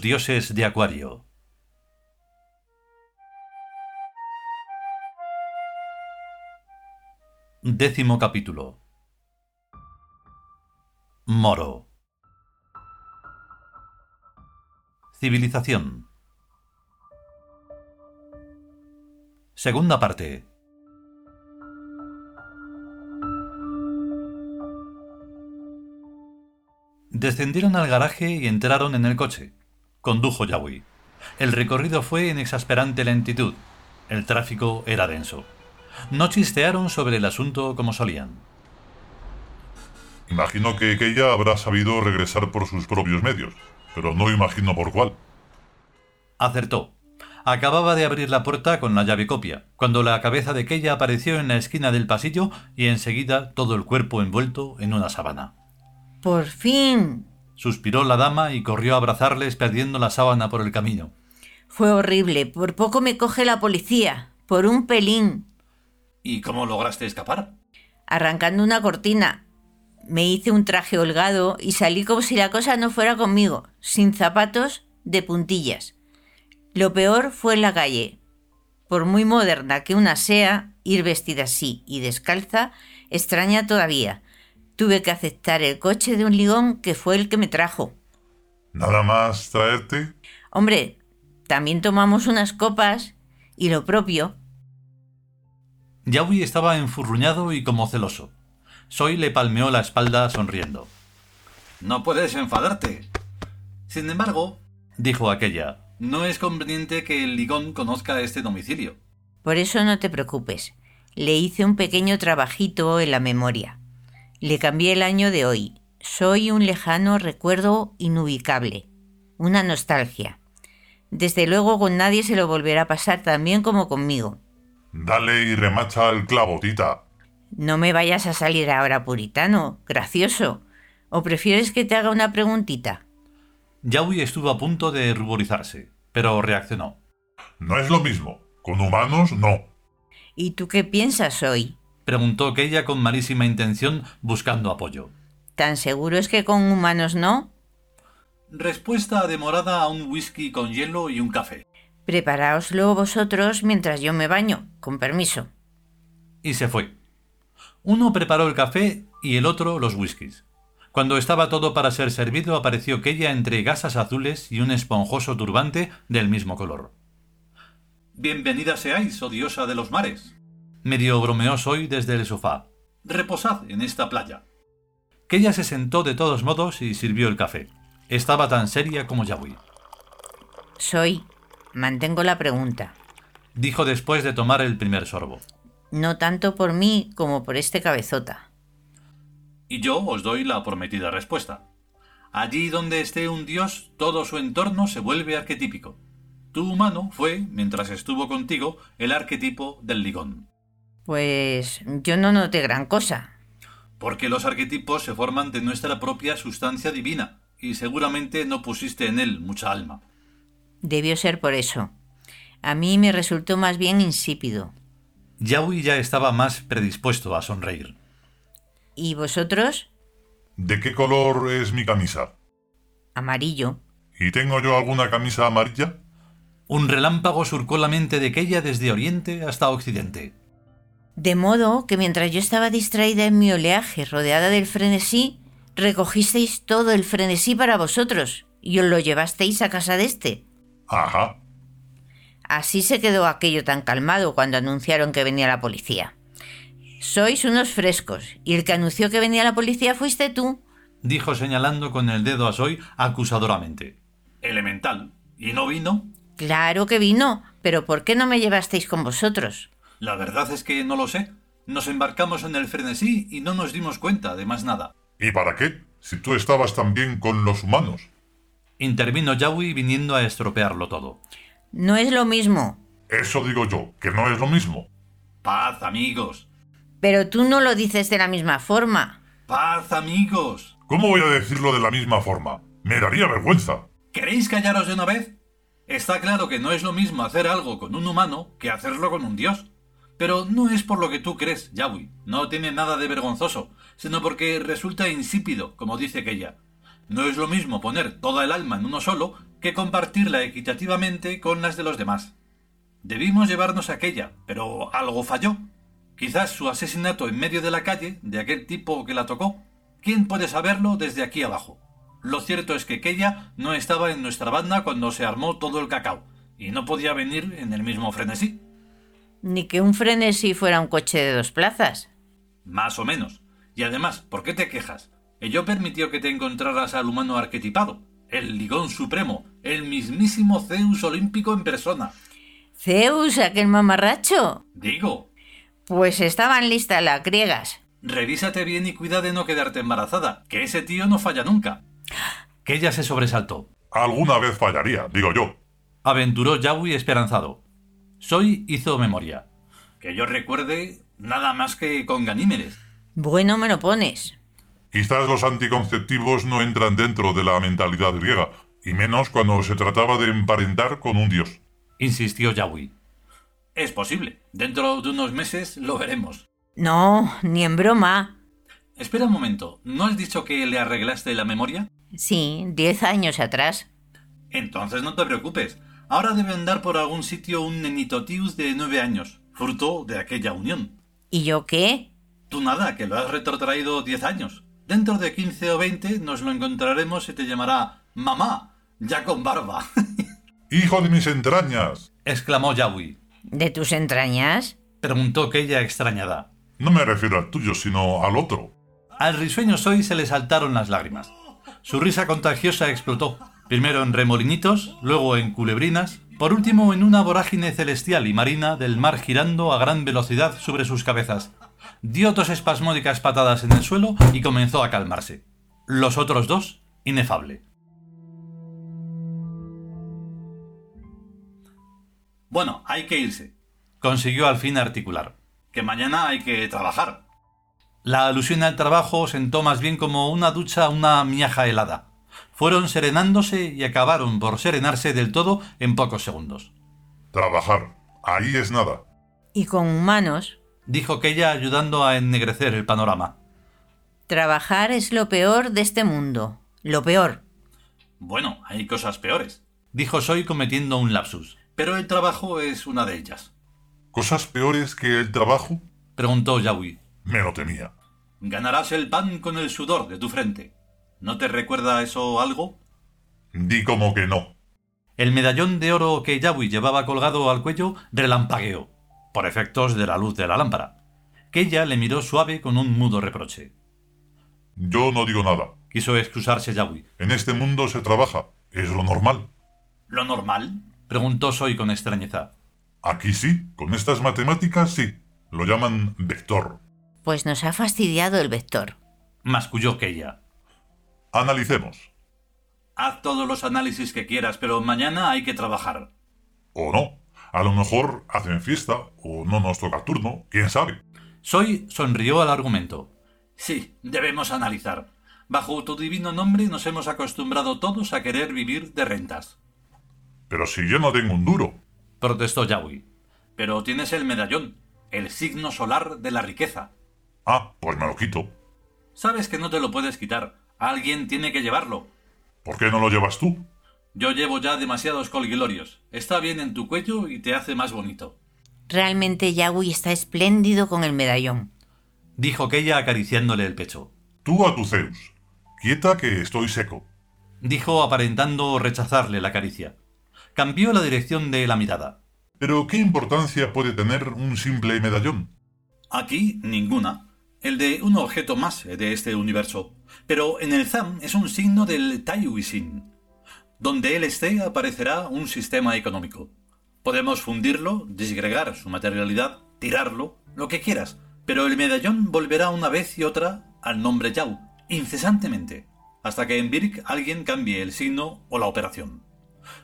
Dioses de Acuario. Décimo capítulo. Moro. Civilización. Segunda parte. Descendieron al garaje y entraron en el coche. Condujo Yahweh. El recorrido fue en exasperante lentitud. El tráfico era denso. No chistearon sobre el asunto como solían. Imagino que ella habrá sabido regresar por sus propios medios, pero no imagino por cuál. Acertó. Acababa de abrir la puerta con la llave copia, cuando la cabeza de Keya apareció en la esquina del pasillo y enseguida todo el cuerpo envuelto en una sábana. Por fin. Suspiró la dama y corrió a abrazarles perdiendo la sábana por el camino. Fue horrible. Por poco me coge la policía. Por un pelín. ¿Y cómo lograste escapar? Arrancando una cortina. Me hice un traje holgado y salí como si la cosa no fuera conmigo, sin zapatos, de puntillas. Lo peor fue en la calle. Por muy moderna que una sea, ir vestida así y descalza, extraña todavía. Tuve que aceptar el coche de un ligón que fue el que me trajo. ¿Nada más traerte? Hombre, también tomamos unas copas y lo propio. Yawi estaba enfurruñado y como celoso. Soy le palmeó la espalda sonriendo. No puedes enfadarte. Sin embargo, dijo aquella, no es conveniente que el ligón conozca este domicilio. Por eso no te preocupes. Le hice un pequeño trabajito en la memoria. Le cambié el año de hoy. Soy un lejano recuerdo inubicable. Una nostalgia. Desde luego con nadie se lo volverá a pasar tan bien como conmigo. Dale y remacha el clavo, tita. No me vayas a salir ahora puritano, gracioso. ¿O prefieres que te haga una preguntita? Yawi estuvo a punto de ruborizarse, pero reaccionó. No es lo mismo. Con humanos, no. ¿Y tú qué piensas hoy? Preguntó aquella con malísima intención, buscando apoyo. ¿Tan seguro es que con humanos no? Respuesta demorada a un whisky con hielo y un café. Preparaoslo vosotros mientras yo me baño, con permiso. Y se fue. Uno preparó el café y el otro los whiskies. Cuando estaba todo para ser servido, apareció aquella entre gasas azules y un esponjoso turbante del mismo color. Bienvenida seáis, oh diosa de los mares, medio bromeó Soy desde el sofá. Reposad en esta playa. Kella se sentó de todos modos y sirvió el café. Estaba tan seria como Yahweh. Soy. Mantengo la pregunta. Dijo después de tomar el primer sorbo. No tanto por mí como por este cabezota. Y yo os doy la prometida respuesta. Allí donde esté un dios, todo su entorno se vuelve arquetípico. Tu humano fue, mientras estuvo contigo, el arquetipo del ligón. Pues yo no noté gran cosa. Porque los arquetipos se forman de nuestra propia sustancia divina, y seguramente no pusiste en él mucha alma. Debió ser por eso. A mí me resultó más bien insípido. Yawi ya estaba más predispuesto a sonreír. ¿Y vosotros? ¿De qué color es mi camisa? Amarillo. ¿Y tengo yo alguna camisa amarilla? Un relámpago surcó la mente de aquella desde oriente hasta occidente. De modo que mientras yo estaba distraída en mi oleaje rodeada del frenesí, recogisteis todo el frenesí para vosotros y os lo llevasteis a casa de este. Ajá. Así se quedó aquello tan calmado cuando anunciaron que venía la policía. Sois unos frescos, y el que anunció que venía la policía fuiste tú, dijo señalando con el dedo a Soy acusadoramente. Elemental. ¿Y no vino? Claro que vino, pero ¿por qué no me llevasteis con vosotros? La verdad es que no lo sé. Nos embarcamos en el frenesí y no nos dimos cuenta de más nada. ¿Y para qué? Si tú estabas también con los humanos. Intervino Yawi viniendo a estropearlo todo. No es lo mismo. Eso digo yo, que no es lo mismo. Paz, amigos. Pero tú no lo dices de la misma forma. Paz, amigos. ¿Cómo voy a decirlo de la misma forma? Me daría vergüenza. ¿Queréis callaros de una vez? Está claro que no es lo mismo hacer algo con un humano que hacerlo con un dios. Pero no es por lo que tú crees, Yahweh. No tiene nada de vergonzoso, sino porque resulta insípido, como dice aquella. No es lo mismo poner toda el alma en uno solo que compartirla equitativamente con las de los demás. Debimos llevarnos aquella, pero algo falló. Quizás su asesinato en medio de la calle, de aquel tipo que la tocó. ¿Quién puede saberlo desde aquí abajo? Lo cierto es que aquella no estaba en nuestra banda cuando se armó todo el cacao, y no podía venir en el mismo frenesí. Ni que un frenesí fuera un coche de dos plazas. Más o menos. Y además, ¿por qué te quejas? Ello permitió que te encontraras al humano arquetipado, el ligón supremo, el mismísimo Zeus olímpico en persona. Zeus, aquel mamarracho. Digo, Pues estaban listas las griegas. revísate bien y cuida de no quedarte embarazada, que ese tío no falla nunca. Que ella se sobresaltó. Alguna vez fallaría, digo yo. Aventuró Yawi esperanzado. Soy hizo memoria. Que yo recuerde nada más que con Ganímedes. Bueno me lo pones. Quizás los anticonceptivos no entran dentro de la mentalidad griega, y menos cuando se trataba de emparentar con un dios. Insistió Yawi. Es posible. Dentro de unos meses lo veremos. No, ni en broma. Espera un momento. ¿No has dicho que le arreglaste la memoria? Sí, diez años atrás. Entonces no te preocupes. Ahora debe andar por algún sitio un nenito Tius de nueve años, fruto de aquella unión. ¿Y yo qué? Tú nada, que lo has retrotraído diez años. Dentro de quince o veinte nos lo encontraremos y te llamará mamá, ya con barba. ¡Hijo de mis entrañas! exclamó Yawi. ¿De tus entrañas? Preguntó aquella extrañada. No me refiero al tuyo, sino al otro. Al risueño Soy se le saltaron las lágrimas. Su risa contagiosa explotó, primero en remolinitos, luego en culebrinas, por último en una vorágine celestial y marina del mar girando a gran velocidad sobre sus cabezas. Dio dos espasmódicas patadas en el suelo y comenzó a calmarse. Los otros dos, inefable. Bueno, hay que irse. Consiguió al fin articular. Que mañana hay que trabajar. La alusión al trabajo sentó más bien como una ducha a una miaja helada. Fueron serenándose y acabaron por serenarse del todo en pocos segundos. Trabajar. Ahí es nada. Y con humanos. Dijo aquella ayudando a ennegrecer el panorama. Trabajar es lo peor de este mundo. Lo peor. Bueno, hay cosas peores. Dijo Soy cometiendo un lapsus. Pero el trabajo es una de ellas. ¿Cosas peores que el trabajo? Preguntó Yawi. Me lo temía. Ganarás el pan con el sudor de tu frente. ¿No te recuerda eso algo? Di como que no. El medallón de oro que Yawi llevaba colgado al cuello relampagueó, por efectos de la luz de la lámpara. Que ella le miró suave con un mudo reproche. Yo no digo nada. Quiso excusarse Yawi. En este mundo se trabaja. Es lo normal. ¿Lo normal? preguntó Soy con extrañeza. Aquí sí, con estas matemáticas sí. Lo llaman vector. Pues nos ha fastidiado el vector. Masculló Keia. Analicemos. Haz todos los análisis que quieras, pero mañana hay que trabajar. O no. A lo mejor hacen fiesta o no nos toca turno. ¿Quién sabe? Soy sonrió al argumento. Sí, debemos analizar. Bajo tu divino nombre nos hemos acostumbrado todos a querer vivir de rentas. Pero si yo no tengo un duro. Protestó Yawi. Pero tienes el medallón, el signo solar de la riqueza. Ah, pues me lo quito. Sabes que no te lo puedes quitar. Alguien tiene que llevarlo. ¿Por qué no lo llevas tú? Yo llevo ya demasiados colguilorios. Está bien en tu cuello y te hace más bonito. Realmente Yagui está espléndido con el medallón. Dijo aquella acariciándole el pecho. Tú a tu Zeus. Quieta que estoy seco. Dijo aparentando rechazarle la caricia. Cambió la dirección de la mirada. Pero ¿qué importancia puede tener un simple medallón? Aquí ninguna. El de un objeto más de este universo. Pero en el ZAM es un signo del Taiwisin. Donde él esté aparecerá un sistema económico. Podemos fundirlo, disgregar su materialidad, tirarlo, lo que quieras, pero el medallón volverá una vez y otra al nombre Yao, incesantemente, hasta que en Birk alguien cambie el signo o la operación.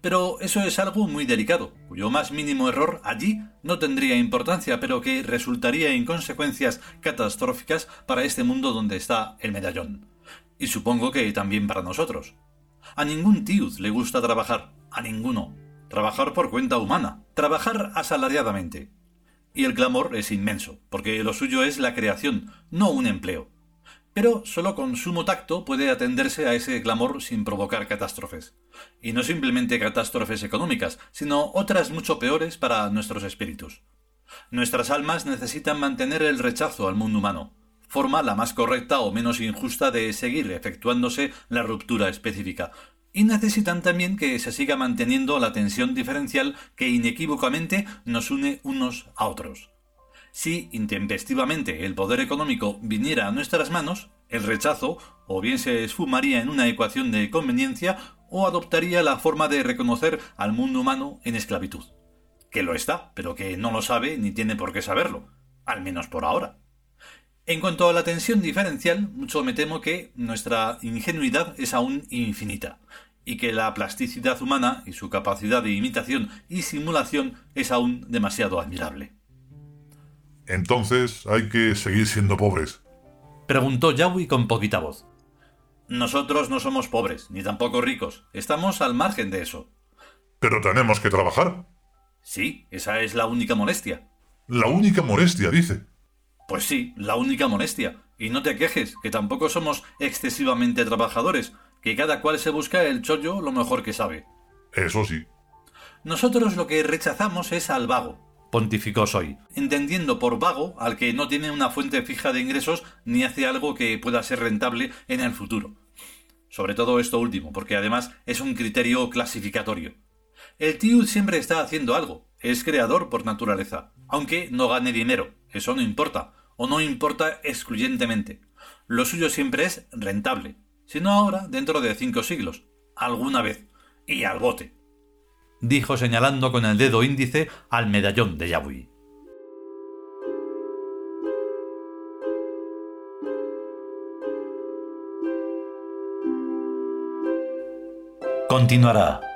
Pero eso es algo muy delicado, cuyo más mínimo error allí no tendría importancia, pero que resultaría en consecuencias catastróficas para este mundo donde está el medallón. Y supongo que también para nosotros. A ningún tiud le gusta trabajar, a ninguno. Trabajar por cuenta humana, trabajar asalariadamente. Y el clamor es inmenso, porque lo suyo es la creación, no un empleo. Pero solo con sumo tacto puede atenderse a ese clamor sin provocar catástrofes. Y no simplemente catástrofes económicas, sino otras mucho peores para nuestros espíritus. Nuestras almas necesitan mantener el rechazo al mundo humano, forma la más correcta o menos injusta de seguir efectuándose la ruptura específica, y necesitan también que se siga manteniendo la tensión diferencial que inequívocamente nos une unos a otros. Si intempestivamente el poder económico viniera a nuestras manos, el rechazo o bien se esfumaría en una ecuación de conveniencia o adoptaría la forma de reconocer al mundo humano en esclavitud. Que lo está, pero que no lo sabe ni tiene por qué saberlo, al menos por ahora. En cuanto a la tensión diferencial, mucho me temo que nuestra ingenuidad es aún infinita, y que la plasticidad humana y su capacidad de imitación y simulación es aún demasiado admirable. Entonces hay que seguir siendo pobres. Preguntó Yahweh con poquita voz. Nosotros no somos pobres, ni tampoco ricos. Estamos al margen de eso. Pero tenemos que trabajar. Sí, esa es la única molestia. La única molestia, dice. Pues sí, la única molestia. Y no te quejes, que tampoco somos excesivamente trabajadores, que cada cual se busca el chollo lo mejor que sabe. Eso sí. Nosotros lo que rechazamos es al vago, pontificó Soy, entendiendo por vago al que no tiene una fuente fija de ingresos ni hace algo que pueda ser rentable en el futuro. Sobre todo esto último, porque además es un criterio clasificatorio. El tío siempre está haciendo algo, es creador por naturaleza, aunque no gane dinero, eso no importa, o no importa excluyentemente. Lo suyo siempre es rentable, si no ahora, dentro de cinco siglos, alguna vez, y al bote dijo señalando con el dedo índice al medallón de Yahweh. Continuará.